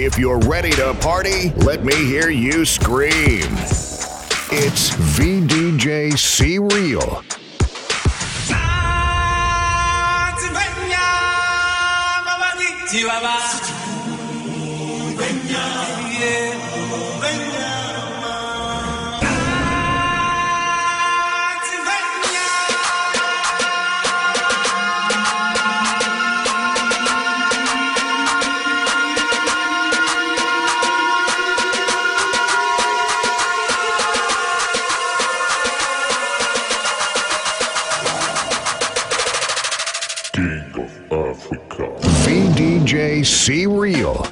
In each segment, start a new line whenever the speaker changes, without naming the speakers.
If you're ready to party, let me hear you scream. It's VDJ C Real. VDJ C Real.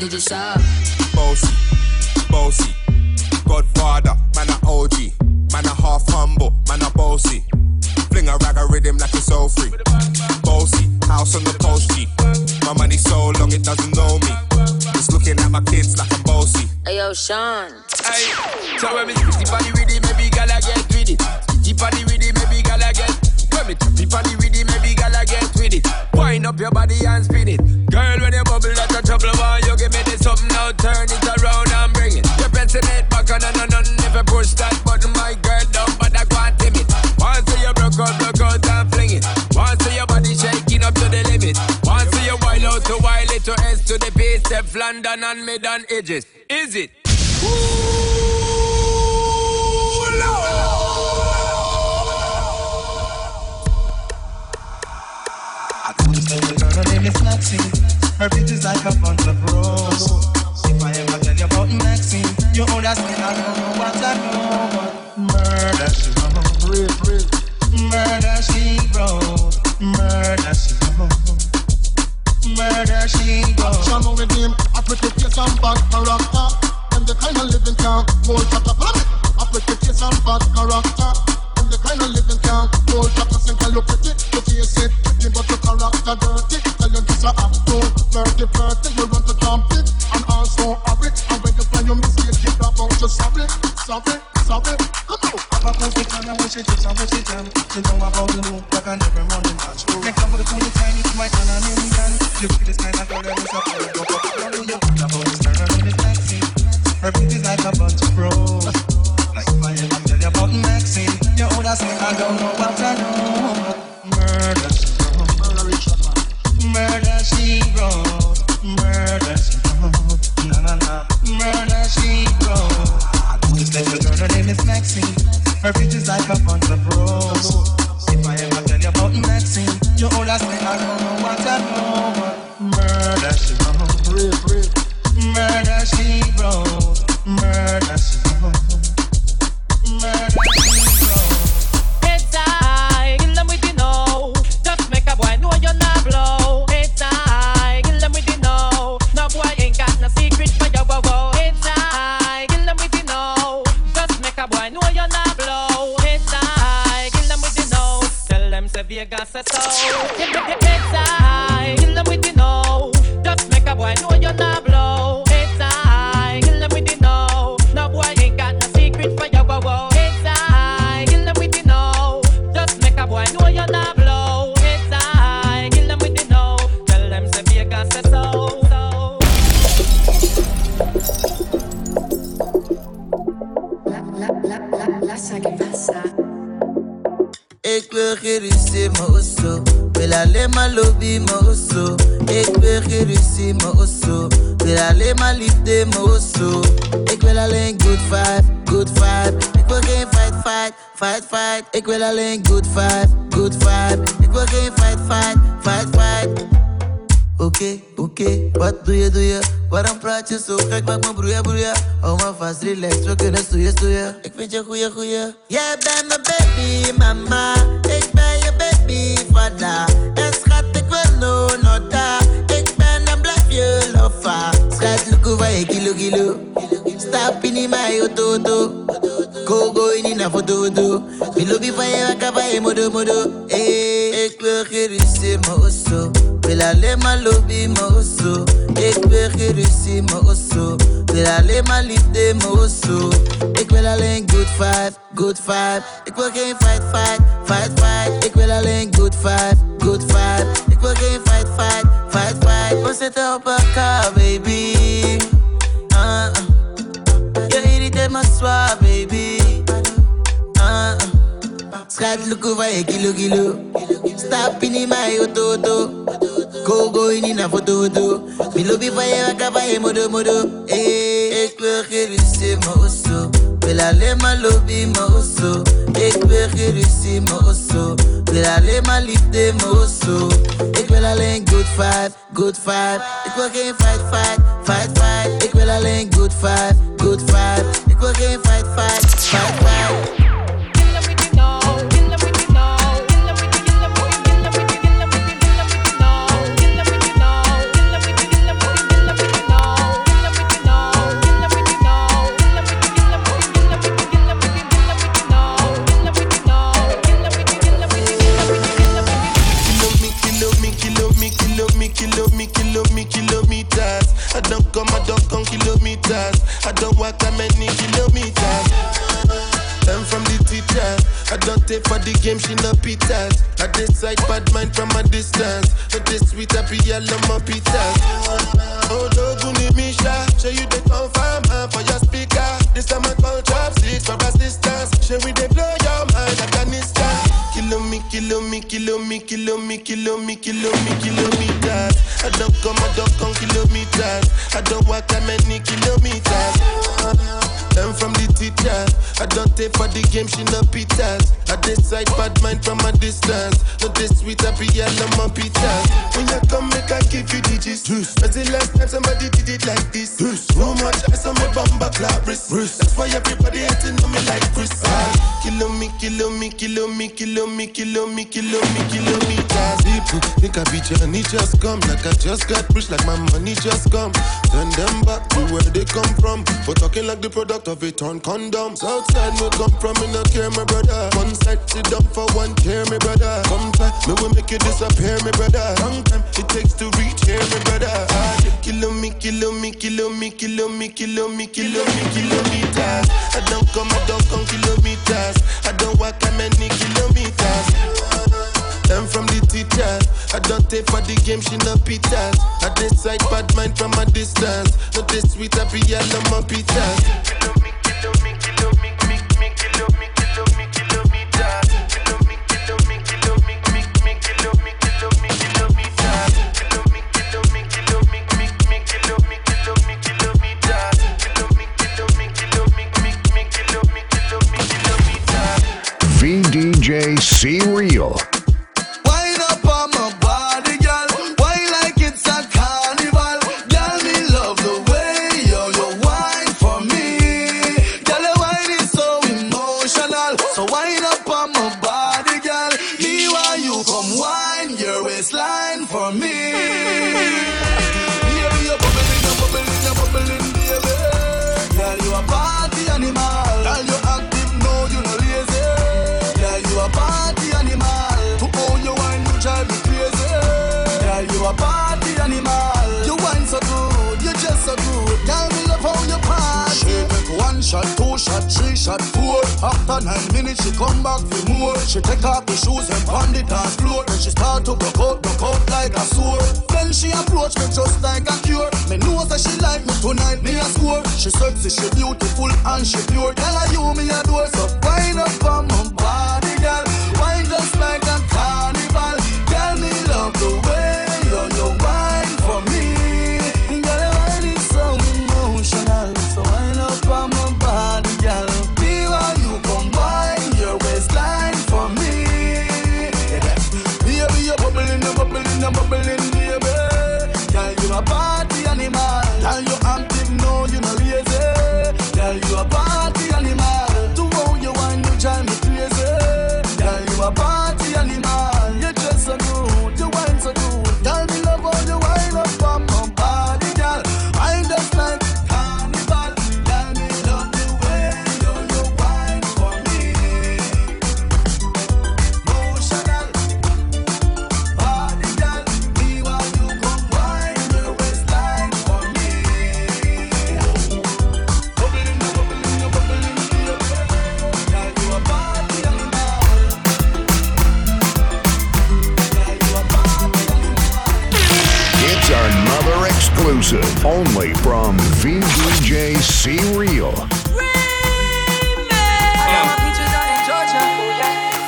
I'm
a hammer digit shop
bossy, bossy. Godfather, man a OG, man a half humble, man a bossy. Fling a rag a rhythm like it's all free. Bossy, house on the coast G. My money so long it doesn't know me. It's looking at my kids like I'm bossy.
Hey yo, Sean
Hey, tell when me spitty body with London and mid and edges. Is it?
I couldn't tell the girl her name is Maxine. Her bitch is like a bunch of bros. If I ever tell you about Maxine, you understand I don't know what I know. But murder she wrote, murder she wrote, murder she wrote, murder she wrote.
Bad character. And the kind of living can hold bad character. And kind of living can hold. Think you pretty, your face it pretty, but your character dirty. Tell you this a act so dirty. You run to jump it and also have you you. Come on.
I I know about loop, Bitch is like a bunch of. If I ever tell you about Maxine, you all ask I don't know what I know. Murder, she wrote. Murder, she wrote. Murder, she
Vegas
Ik wil alleen good vibe, good vibe. Ik wil geen fight, fight, fight, fight. Oké, oké, wat doe je, doe je? Waarom praat je zo gek, maak me broeien, broeien Hou me vast, relax, we kunnen stoeien, stoeien Ik vind je goeie, goeie Jij bent mijn baby, mama wakaba je, Je, wakka van je, modo, modo Eh, Wil alleen maar lobby, mijn osso Ik wil geen ruzie, mijn osso Wil alleen maar liefde, mijn osso Ik wil alleen good vibe, good vibe Ik wil fight, fight, fight, fight Ik wil alleen good vibe, good vibe Ik wil fight, fight, fight, fight
kilometers. I don't walk that many kilometers. I'm from the teacher. I don't take for the game, she no pitas. I decide bad mind from a distance. But this sweet happy yellow my pitas. Oh, Doguni Misha, show you the confirm man for your speaker. This time I call trap six for assistance. Show we they blow your mind a Afghanistan. Kilo me, kilo me, kilo me, kilo me, kilo me, kilometers. I don't come, I don't come kilometers. I don't walk that many kilometers. Learn from the teacher. I don't take for the game, she no pitas. I decide bad mind from a distance. Not this sweet, happy yellow, my pitas. When you come, make I give you digits. When's the last time somebody did it like this? Too much ice on my bumper clap. That's why everybody hating on me like Chris. Ah, Kilo me, kilo me, kilo me, kilo me, kilo me, kilo me, kilometers. People think I be Johnny just come. Like I just got rich, like my money just come. Send them back to where they come from. For talking like the product of a torn condom. Southside me come from, me not care, my brother. One side sit down for one care, my brother. Back, me will make you disappear, my brother. Long time it takes to reach here, my brother. Ah, kilo me, kilo me, kilo me, kilo me, kilo me, kilo me, kilometers. I don't come, I don't come kilometers. I don't walk that many kilometers. Learn from the teacher. I don't take for the game, she no pitas. I decide bad mind from a distance. Not this sweet, I happy yellow, my pitas.
From VDJ C Real.
I got my peaches out in Georgia.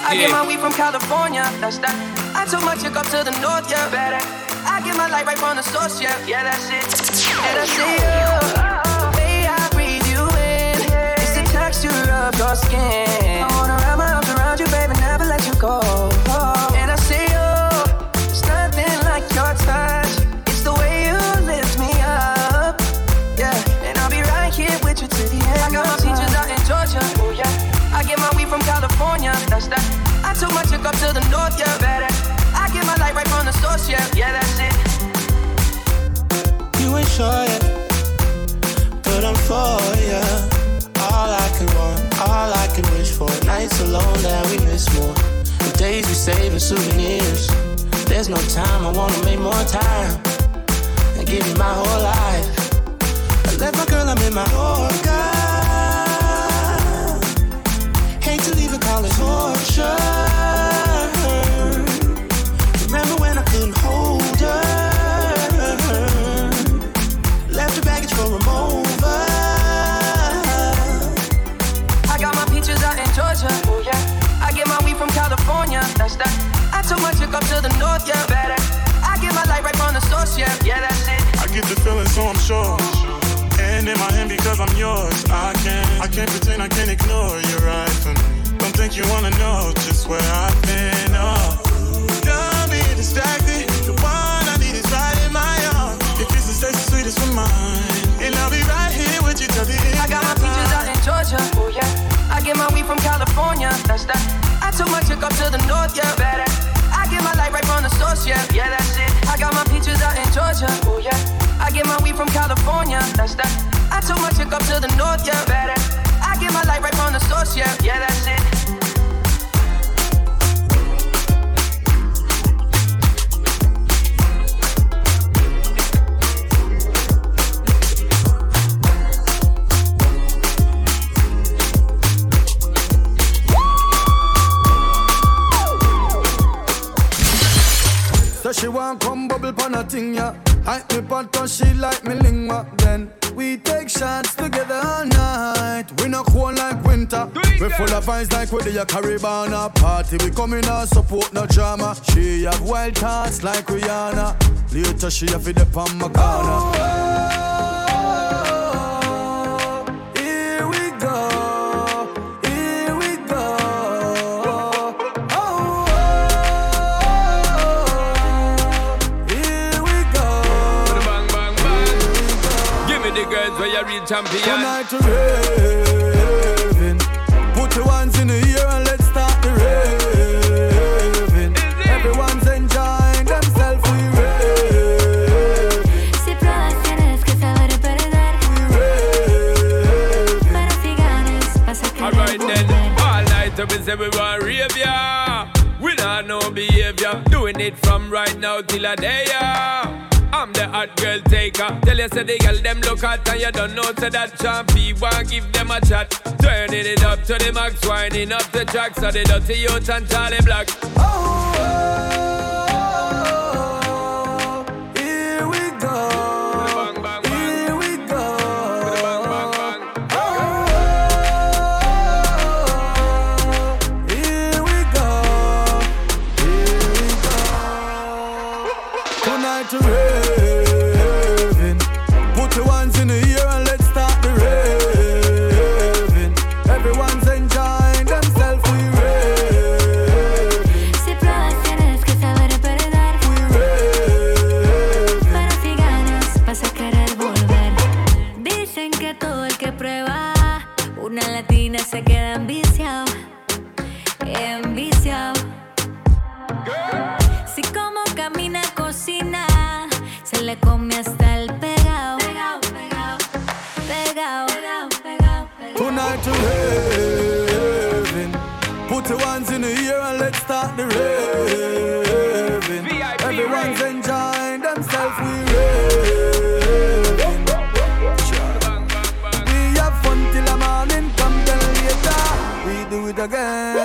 I get my weed from California. That's that. I took my chick up to the north, yeah. Better. I get my light right from the source, yeah. Yeah, that's it. And I see you. The way I breathe you in. It's the texture of your skin. I wanna wrap my arms around you, baby, never let you go. And That's that. I took my chick up to the north, yeah. Better. I get my light right from the source, yeah. Yeah, that's it.
You ain't sure yet, but I'm for ya. All I can want, all I can wish for. Nights alone that we miss more. The days we save as souvenirs. There's no time, I wanna make more time and give you my whole life. I left my girl, I'm in my Yorker.
I'm sure. And in my hand because I'm yours. I can't, I can't pretend, I can't ignore. Your right for me. Think you wanna know just where I've been. Oh, don't be distracted. The one I need is right in my arms. Your kisses taste the sweetest for mine, and I'll be right here with you till the end.
I got my peaches out in Georgia. Oh yeah. I get my weed from California. That's that. I took my chick up to the north, yeah. Better. I get my light right from the source, yeah. Yeah, that's it. I got my peaches out in Georgia. Oh yeah. I get my weed from California. That's that. I took my chick up to the north, yeah. Better. I get my light right from the source, yeah. Yeah, that's it.
So she want come bubble pon a thing, yeah. I me pot cause she like me lingua. Then we take shots together all night. We not cold like winter. We full of vibes like we the Caribbean party. We coming out support no drama. She have wild thoughts like Rihanna. Later she have it up on my corner. Here
girls where champion.
Tonight to raving. Put your hands in the air and let's start the raving. Everyone's enjoying themselves. We raving.
Si pruebas tienes que saber perder. Pero si ganas vas a querer
Alright then,
volver.
all night up and say we want rave ya. We not no behavior, doing it from right now till a day ya. pone the hot girl taker. Tell you say the girl them look hot and you don't know say that champy one give them a chat. Turning it up to the max, winding up the track. so the dirty youth and Charly Black.
Oh, oh, oh, oh, here we go. again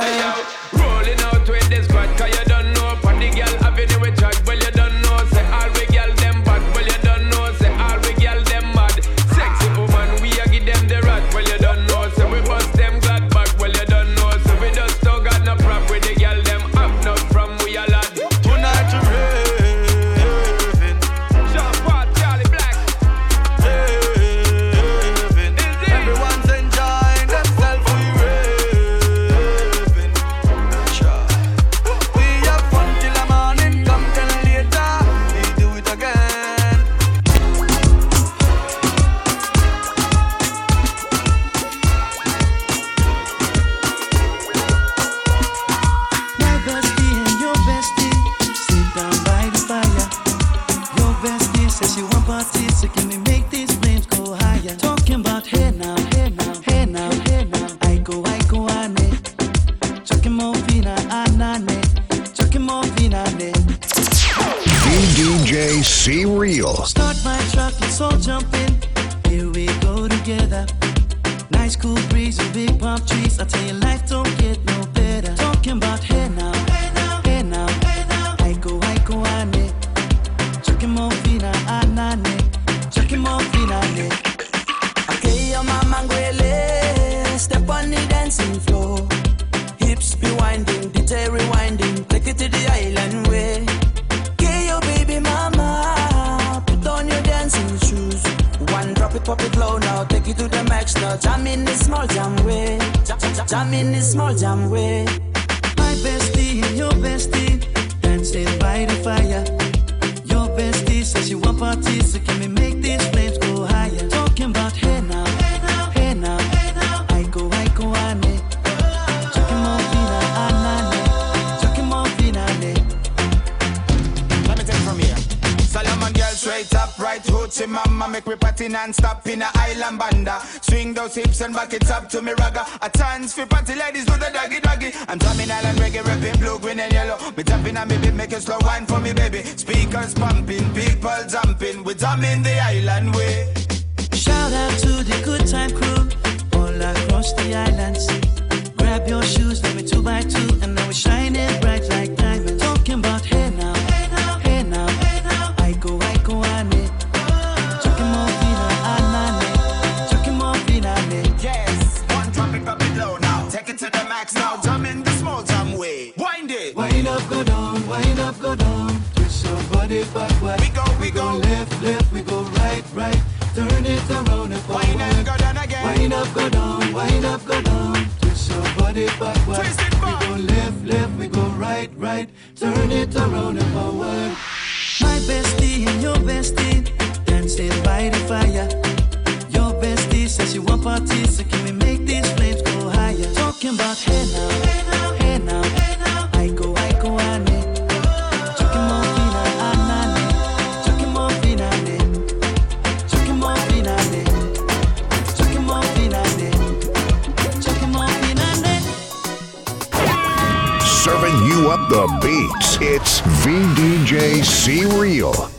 Make
a slow wine for me, baby. Speakers pumping, people jumping. We're jamming the island way.
Shout out to the good time crew all across the island. See. Grab your shoes, let me two by two, and now we're shining bright like diamonds. Talking about hey now.
it
back. We go, we,
we go, go
left, left, we go right, right. Turn it around and forward.
Wind up, go down again.
Wind up, go down, wind up, go down. Twist your body back, back.
Twist it back.
We go left, left, we go right, right. Turn it around and forward. My bestie and your bestie dancing by the fire. Your bestie says she want
party. the beats. It's VDJ C Real.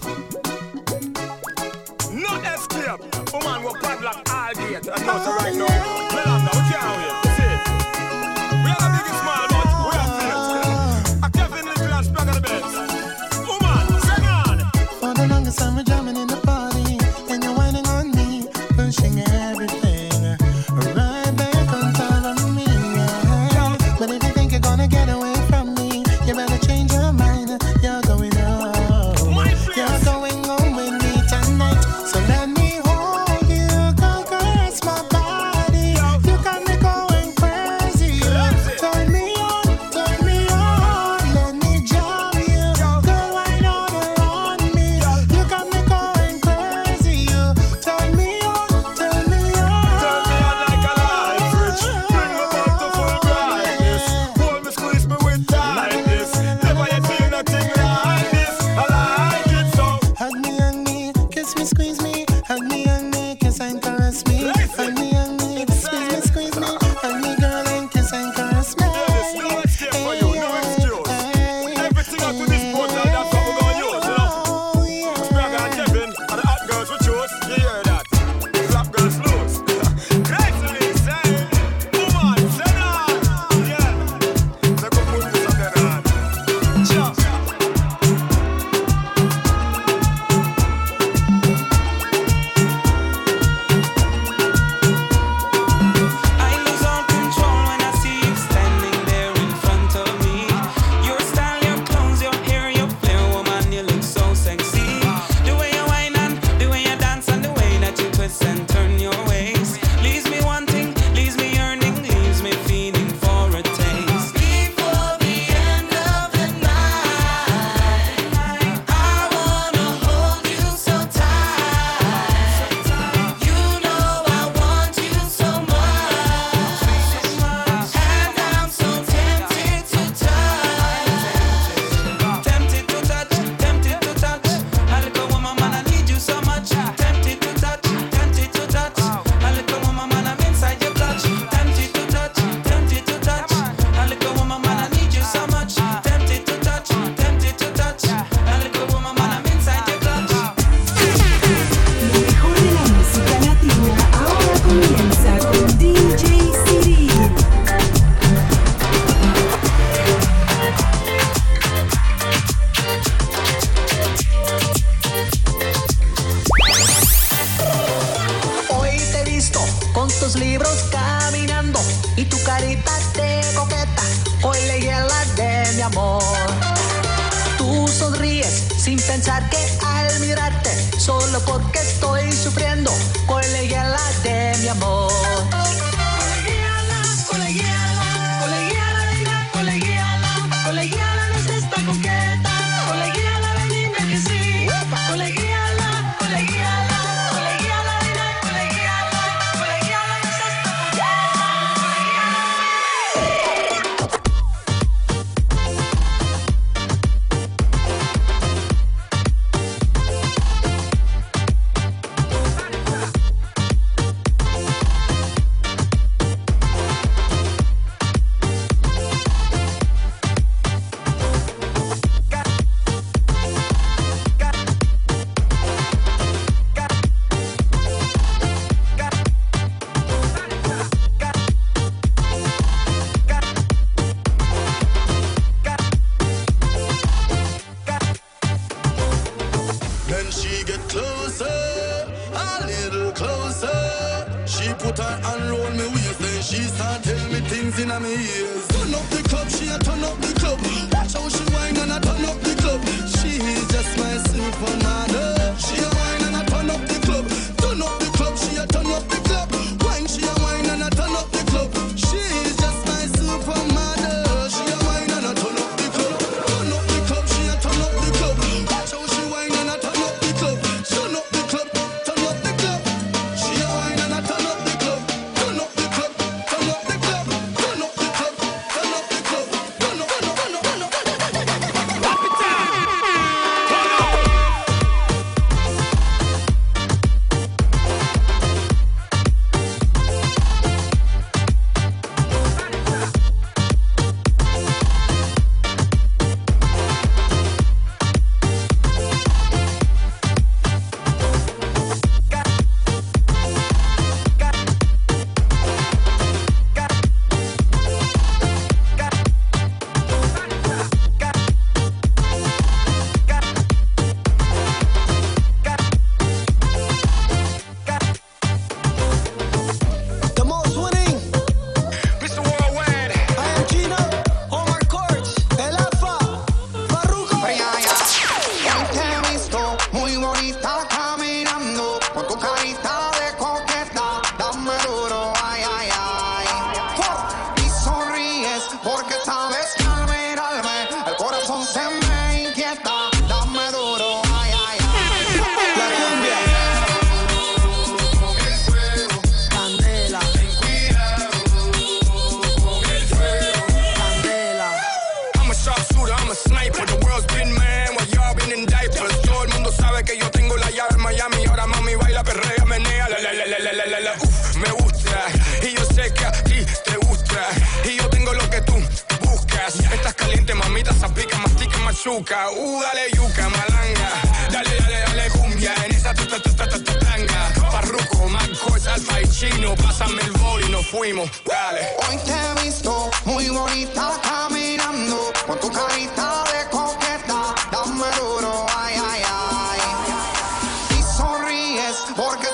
azúcar, uh, dale yuca, malanga, dale, dale, dale cumbia, en esa ta ta ta tanga, parruco, mancos, alfa y chino, pásame el boli, nos fuimos, dale.
Hoy te he visto muy bonita caminando, con tu carita de coqueta, dame duro, ay, ay, ay, y sonríes porque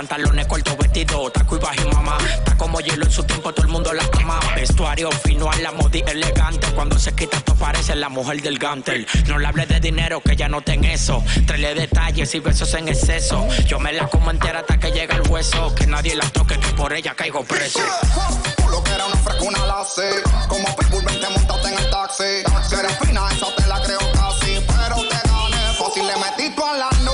pantalones cortos, vestido, taco y bajo mamá. Está como hielo en su tiempo, todo el mundo la ama. Vestuario fino a la modi elegante. Cuando se quita, esto parece la mujer del gantel. No le hable de dinero, que ya no ten eso. Traele detalles y besos en exceso. Yo me la como entera hasta que llega el hueso. Que nadie la toque, que por ella caigo preso.
Lo que era una frescuna la sé. Como Pitbull, vente montate en el taxi. Si eres fina, esa te la creo casi. Pero te gané fácil, le metí toda la noche.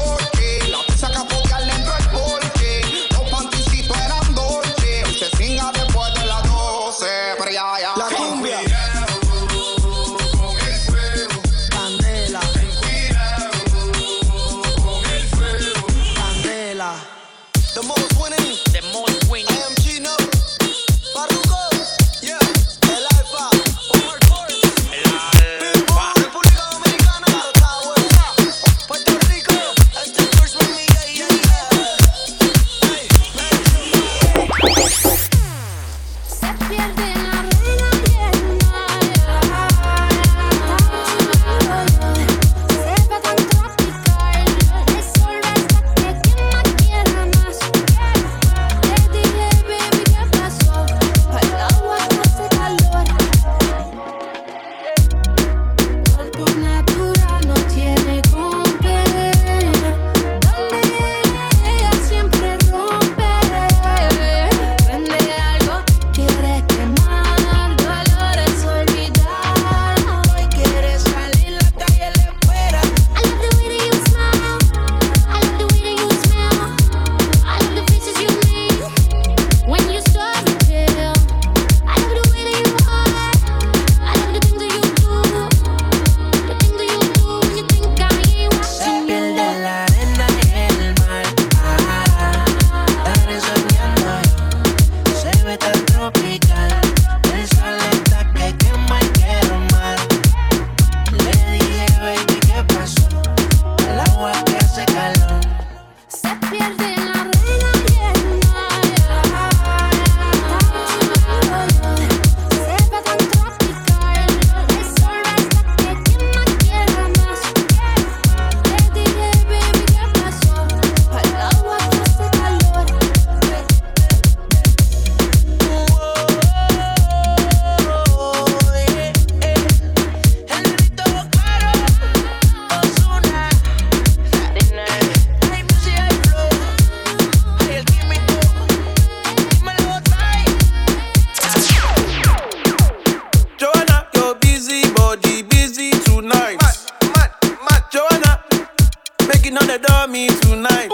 Making on the dummy tonight.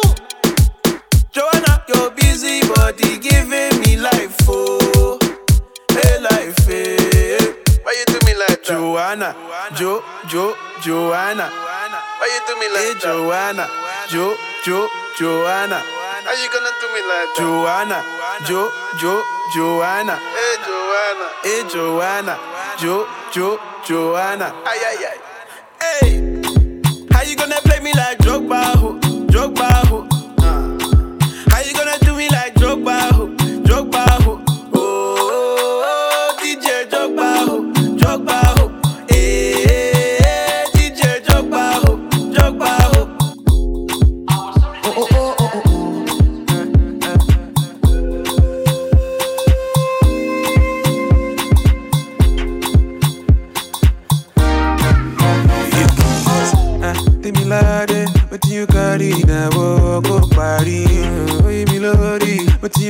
Joanna, your busy body giving me life, oh, hey life, hey. Why you do me like that? Joanna, Jo, Jo, Joanna. Why you do me like eh, hey, Joanna, Jo, Jo, Joanna. How you gonna do me like that? Joanna, Jo, Jo, Joanna. Hey Joanna, hey Joanna, Jo, Jo, Joanna. Ay ay ay. Hey, how you gonna play me like Drogba,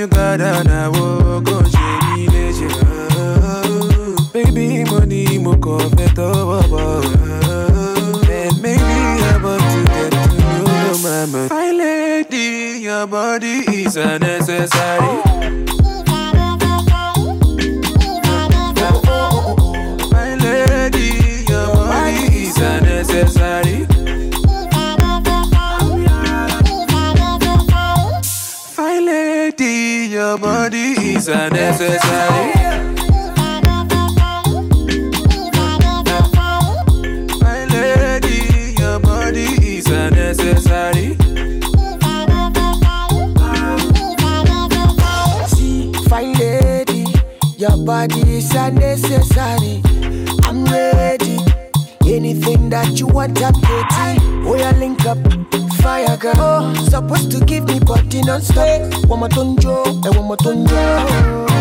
gather na wo go ṣe mí léṣe. Baby money mo kàn fẹ́ tọwọ́ bọ̀. Maybe I want to get to know your mama. My lady, your body is unnecessary. Your body is unnecessary. My lady, your body is unnecessary. Lady, your body is.
I'm ready. Anything that you want, I'm ready. Oh, yeah, link up fire girl. Supposed to give me body non-stop. One more tonjo, eh one more tonjo.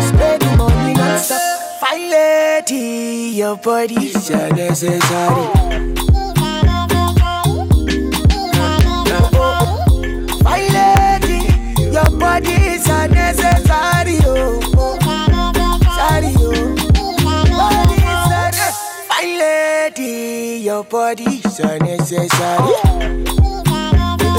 Spend the money non-stop. Fine lady, your body's so necessary. body is unnecessary, oh. Sorry, oh. Body is unnecessary. Fine lady, your body is unnecessary.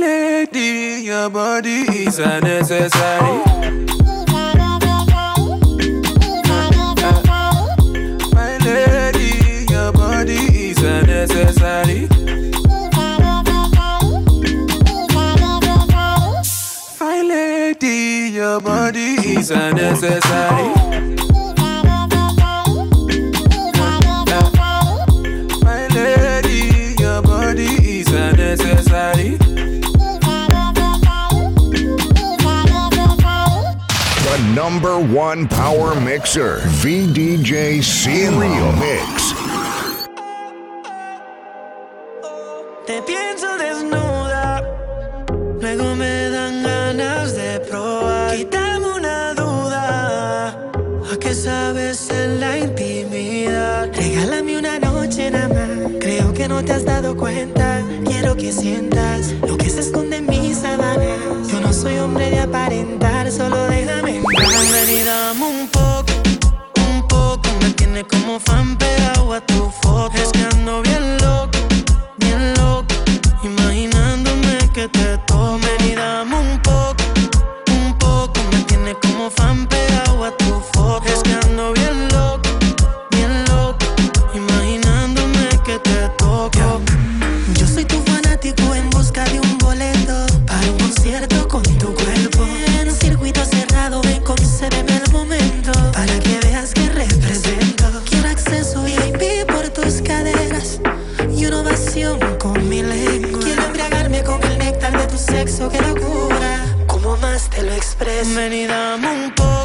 lady, your body is
unnecessary. My lady, your body is. My lady, your body is
unnecessary. number one power mixer, VDJ C-Real Mix.
Esperamos un poco, un poco. Me tiene como fan pegado a tu foto. sexo que locura. Como más te lo expreso. Ven y dame un poco.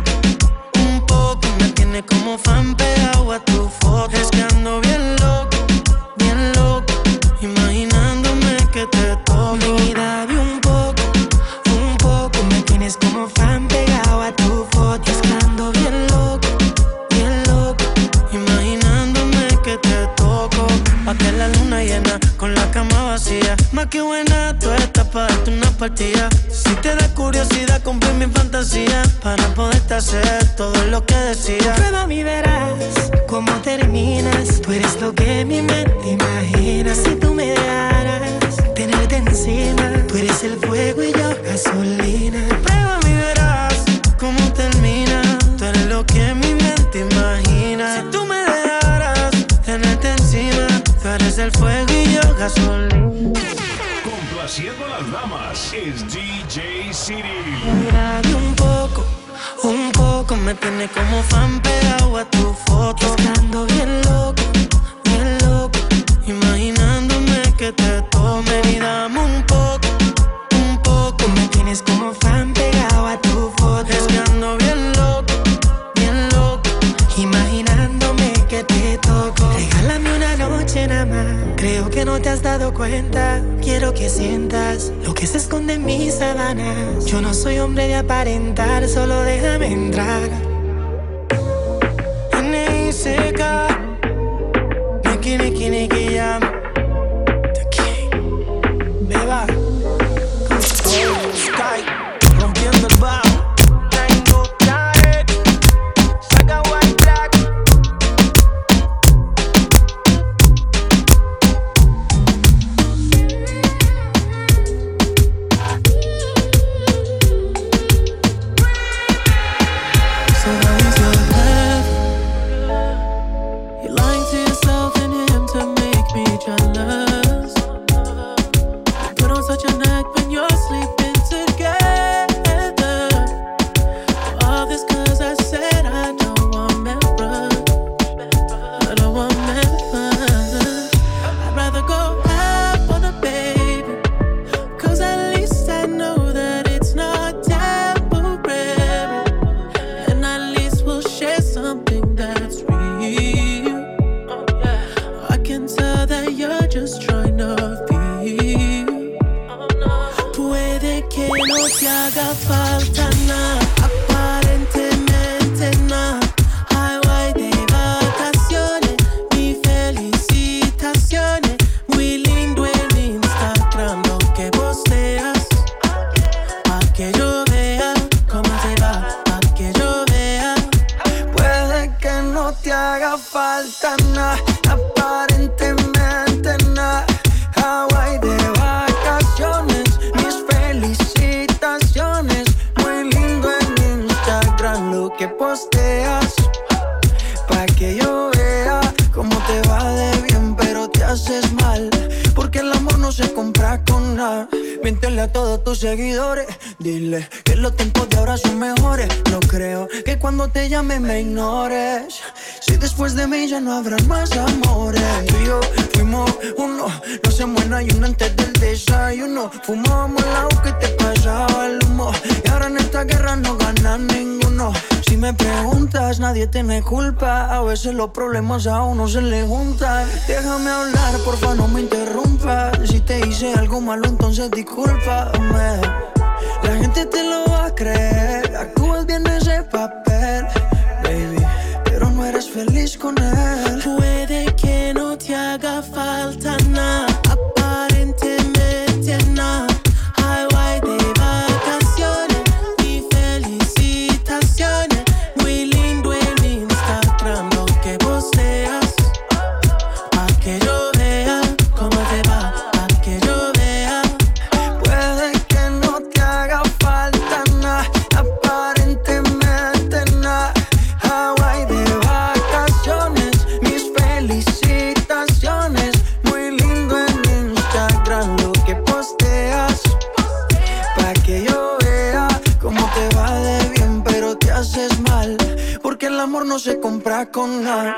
te
va
de bien, pero te haces mal. Porque el amor no se compra con nada.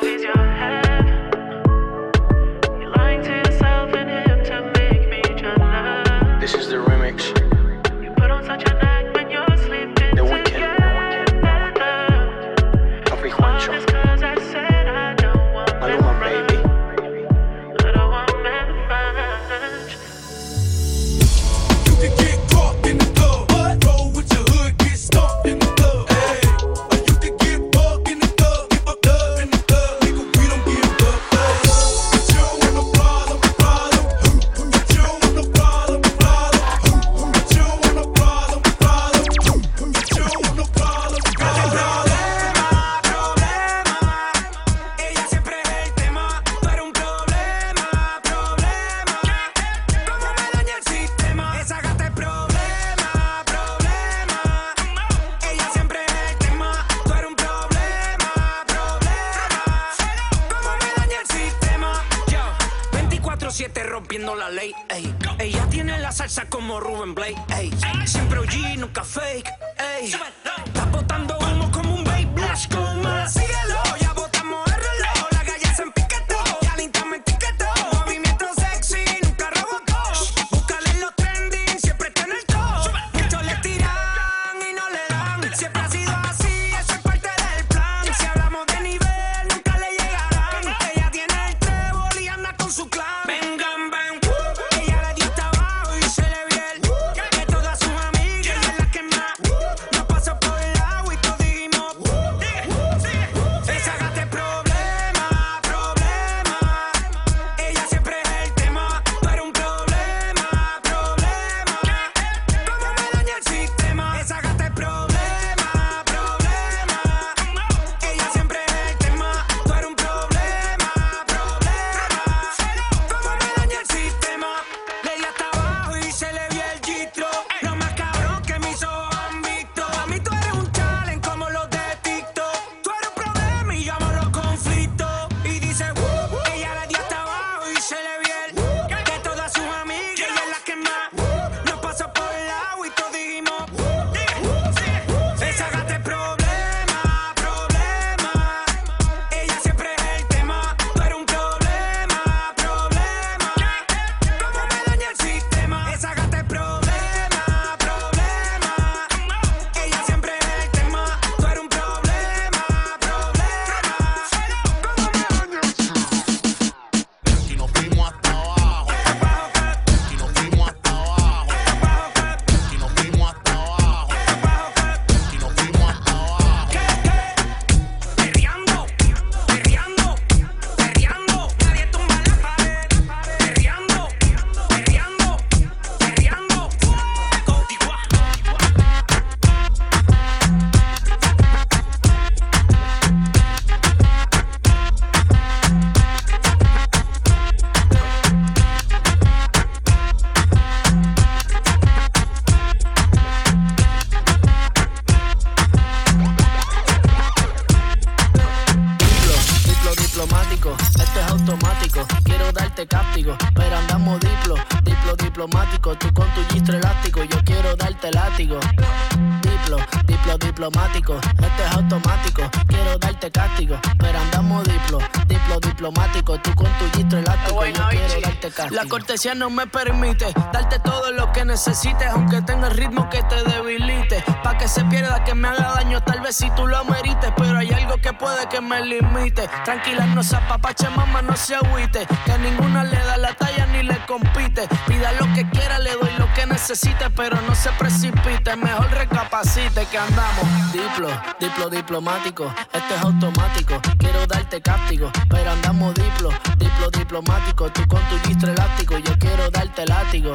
Cortesía no me permite darte todo lo que necesites, aunque tenga el ritmo que te debilite, pa' que se pierda, que me haga daño, tal vez si tú lo amerites, pero hay algo que puede que me limite. Tranquila, no se apapache, mamá, no se agüite, que ninguna le da la talla ni le compite. Pida lo que quiera, le doy lo que necesite, pero no se precipite, mejor recapacite que andamos. Diplo, diplo diplomático, este es automático, quiero darte castigo, pero andamos diplo, diplo diplomático, tú con tu gistro elástico, yo quiero darte látigo.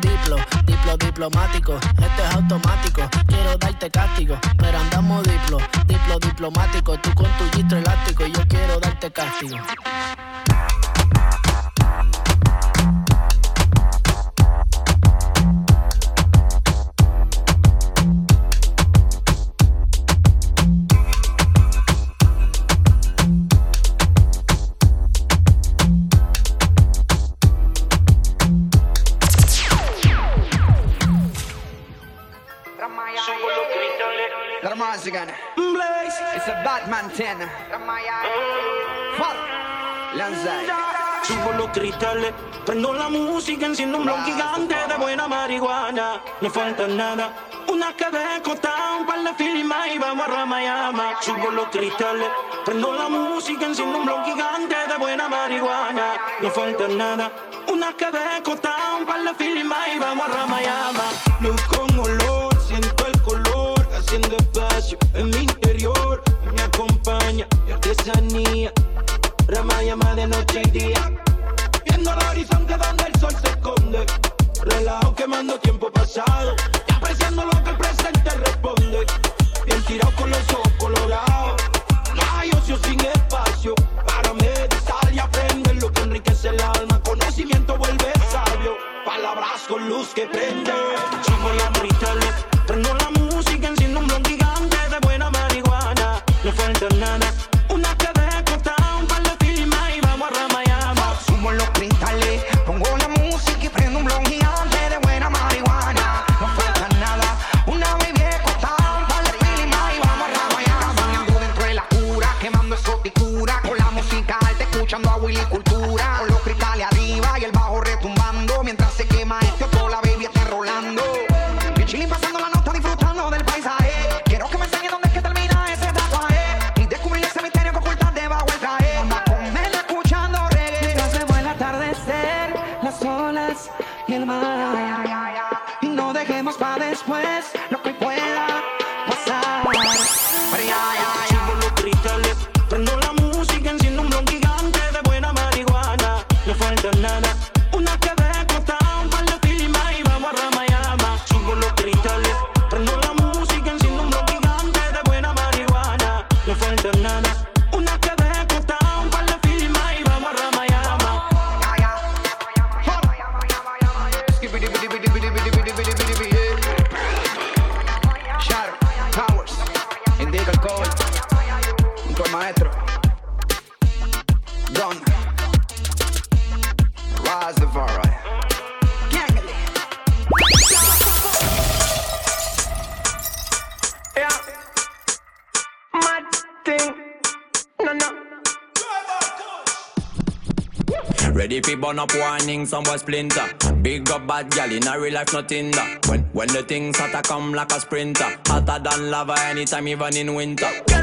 Diplo, diplo diplomático, este es automático, quiero darte castigo, pero andamos diplo, diplo diplomático, tú con tu gistro elástico, yo quiero darte castigo.
Cristales, prendo la música, enciendo un blog gigante de buena marihuana. No falta nada, una cadena cortada, un par de y vamos a Ramayama. Subo los cristales, prendo la música, enciendo un blog gigante de buena marihuana. No falta nada, una cadena cortada, un par de y vamos a Ramayama. Luz con olor, siento el color, haciendo espacio en mi interior. Me acompaña mi artesanía. Ramayama de noche y día. Viendo el horizonte donde el sol se esconde. Relajo quemando tiempo pasado. Apreciando lo que el presente responde. Bien tirado con los ojos colorados. No hay ocio sin espacio. Para meditar y aprender lo que enriquece el alma. Conocimiento vuelve sabio. Palabras con luz que prende.
Burn up warning, some boy splinter. Big up bad gal in a real life, nothing that. When when the things hotter come like a sprinter, hotter than lava anytime, even in winter.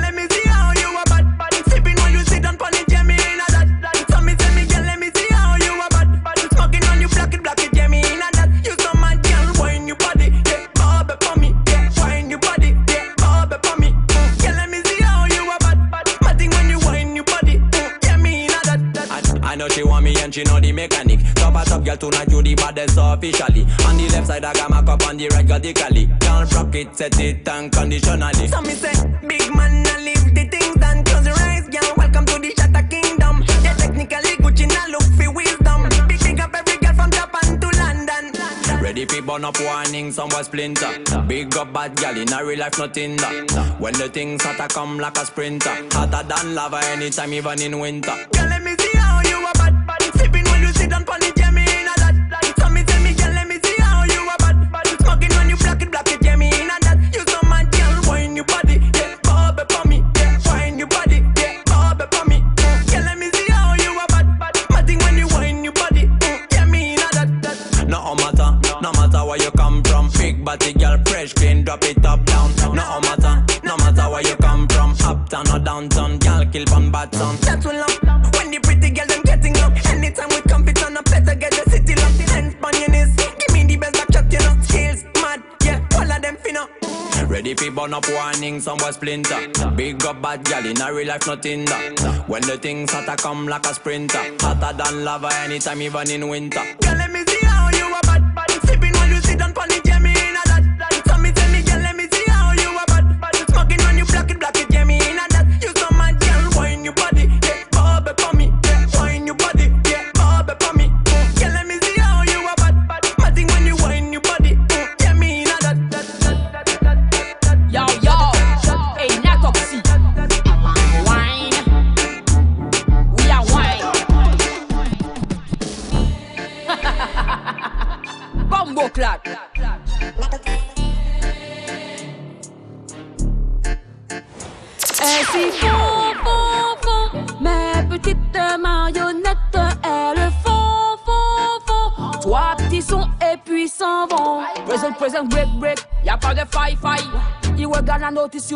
Girl
tonight you the baddest officially. On the left side I got my cup on the right got radically. Can't rock it, set it unconditionally.
So me say, big man, I leave the things done. Close your eyes, girl. Welcome to the Shatter Kingdom. Yeah, technically Gucci now look for wisdom. Big big up every girl from Japan to London.
Ready fi burn up warning, some boy splinter. Big up bad gal in a real life, nothing that. When the things hotter come like a sprinter, hotter than lava anytime, even in winter.
Burn up warning, some was splinter. Big up bad gal in a real life, nothing that. When the things start, hotter come like a sprinter, hotter than lava anytime, even in winter.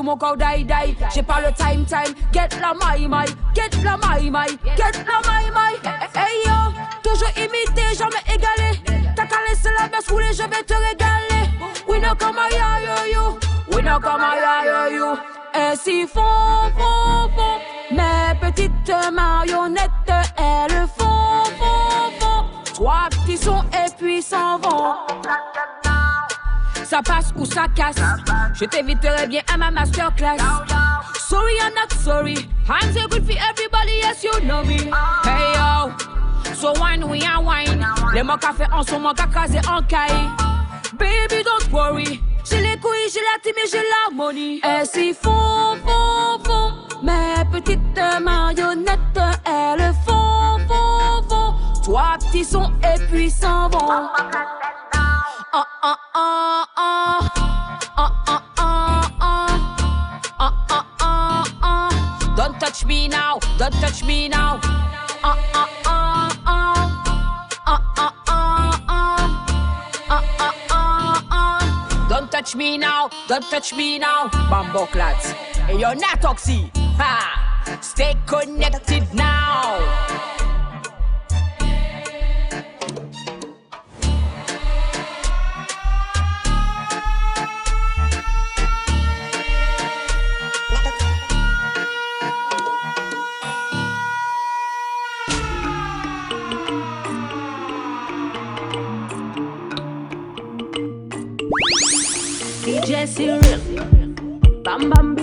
Mon corps die die. J'ai pas time time. Get la my my, get la my my, get la my
Ça passe ou ça casse. Je t'inviterai bien à ma masterclass.
Sorry, I'm not sorry.
I'm so good for everybody, yes, you know me. Hey yo, so wine, we are wine. Les mots fait en son manque à caser en caille.
Baby, don't worry. J'ai les couilles, j'ai la team et j'ai l'harmonie. Et si font, font, font, mes petites marionnettes, elles font, font, font. Trois petits sons et puis.
Touch me now.
Oh, oh.
Don't touch me now, don't touch me now. Bambo clats. Hey, you're not toxic. Ha! Stay connected now.
DJ Cyril, Bam Bam.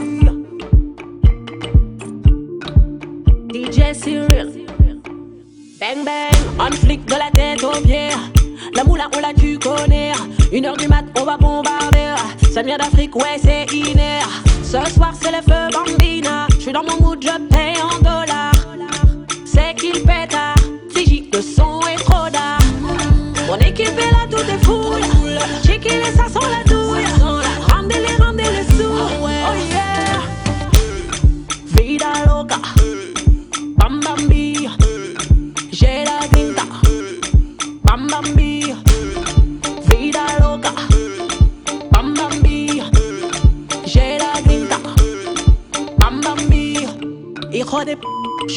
DJ Cyril, Bang Bang, on flic de la tête aux pieds. La moula, on la tu connais. Une heure du mat, on va bombarder. Ça vient d'Afrique, ouais, c'est inné. Ce soir, c'est le feu bambina. J'suis dans mon mood, je paye en dollars.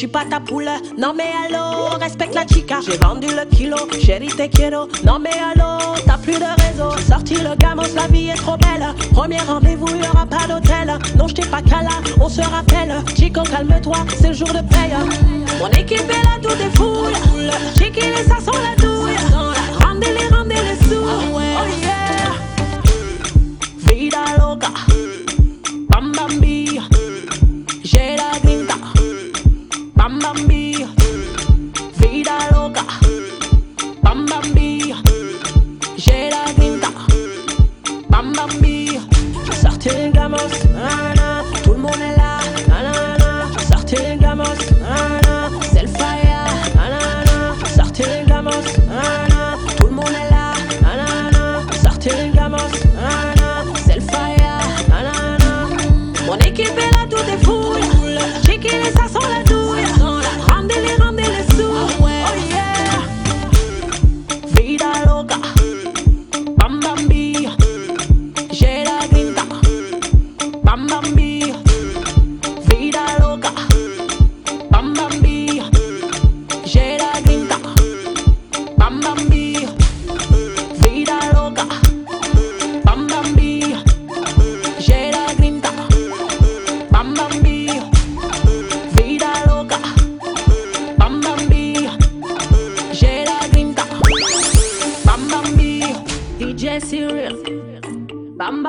J'suis pas ta poule, non mais allô, respecte la chica. J'ai vendu le kilo, chérie te quiero, non mais allô, t'as plus de réseau. Sorti le gamos, la vie est trop belle. Premier rendez-vous, y'aura pas d'hôtel. Non, j't'ai pas cala, on se rappelle. Chico, calme-toi, c'est le jour de paye. Mon équipe est là, tout est full. Chicky, les ça sent la douille. Rendez-les, rendez-les sous. Oh yeah. Vida loca.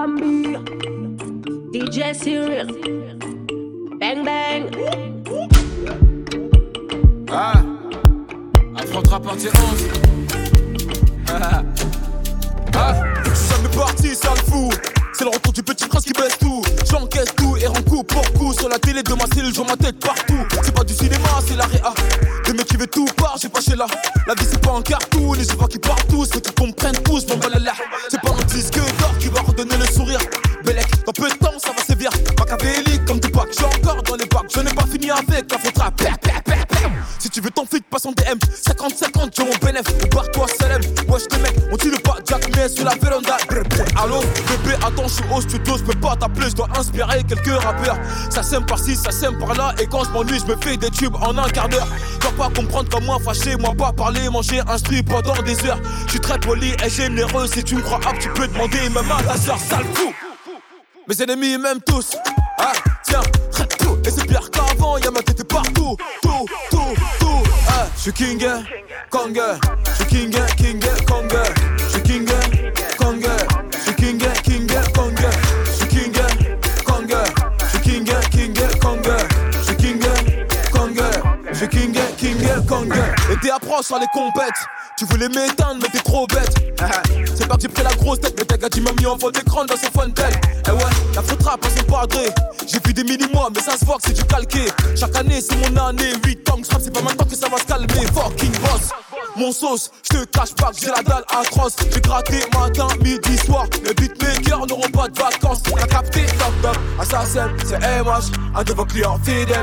Bambi, DJ Cyril, Bang Bang.
Ah, affrontera partie 11. ah, suis jamais parti, ça le fou. C'est le retour du petit prince qui baisse tout. J'encaisse tout et rends coup pour coup. Sur la télé de ma cellule, je ma tête partout. C'est pas du cinéma, c'est la réa. Des mecs qui veulent tout part, j'ai pas chez là. Sème par-ci, ça sème par-là. Et quand je m'ennuie, je me fais des tubes en un quart d'heure. Vas pas comprendre comme moi, fâché, moi pas parler, manger, instruit pendant des heures. Je suis très poli et généreux. Si tu me crois apte, tu peux demander même à ta soeur, sale fou. Mes ennemis m'aiment tous. Ah, tiens, traite tout. Et c'est pire qu'avant, y'a ma tête partout. Tout, tout, tout. Ah, je suis king, Kong. Tu voulais m'éteindre, mais t'es trop bête. C'est pas que j'ai pris la grosse tête, mais t'as gars m'a mis en fond d'écran dans son fun tel. Eh ouais, la faute rap, c'est pas. J'ai vu des mini-mois, mais ça se voit que c'est du calqué. Chaque année, c'est mon année. 8 ans que je c'est pas maintenant que ça va se calmer. Fucking boss. Mon sauce, je te cache pas que j'ai la dalle atroce. J'ai gratté matin, midi, soir. Les beatmakers n'auront pas de vacances. T'as capté, assassin, c'est MH, un de vos clients fidèles.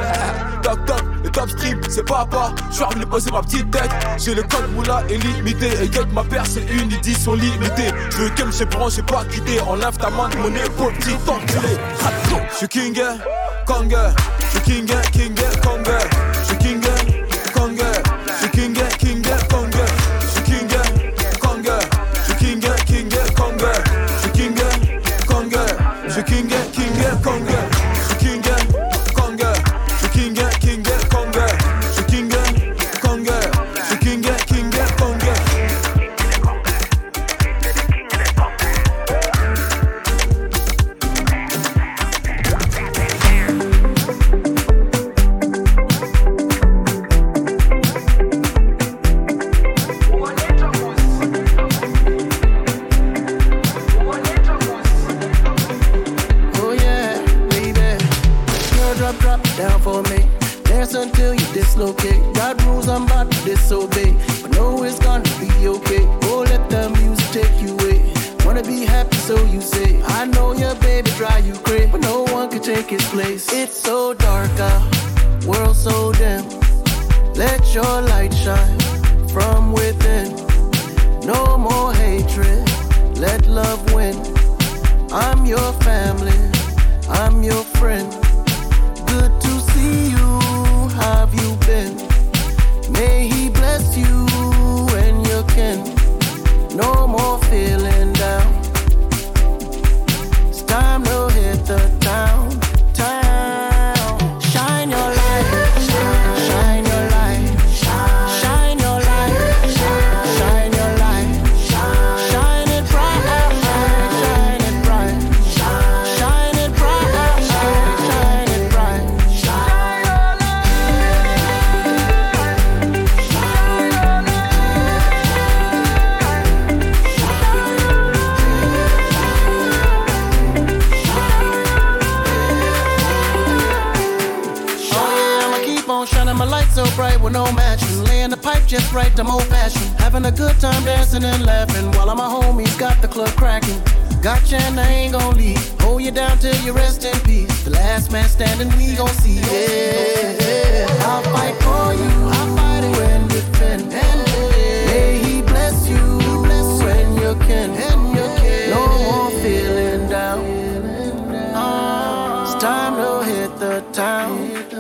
Toc toc, le top stream, c'est papa. Je suis venu poser ma petite tête. J'ai le code moula illimité. Et get ma paire, c'est une édition limitée. Je veux qu'elle me j'ai branché, pas quitté. Enlève ta main de mon épaule, petit enculé. Je suis king, Kong. Je suis king, king,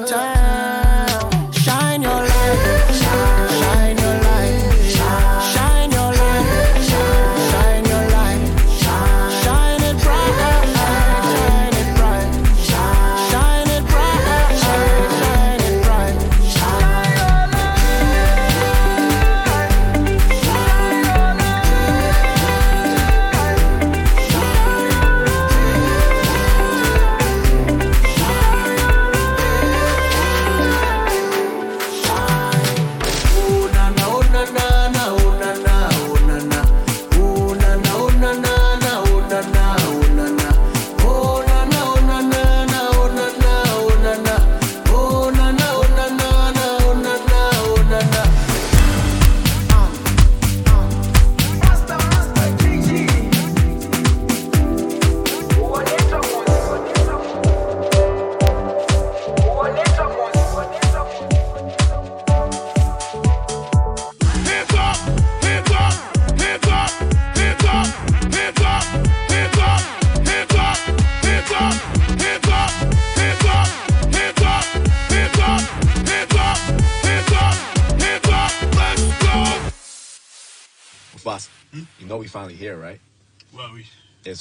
town.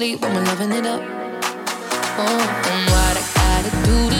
sleep, I'ma loving it up. Oh, and what I gotta do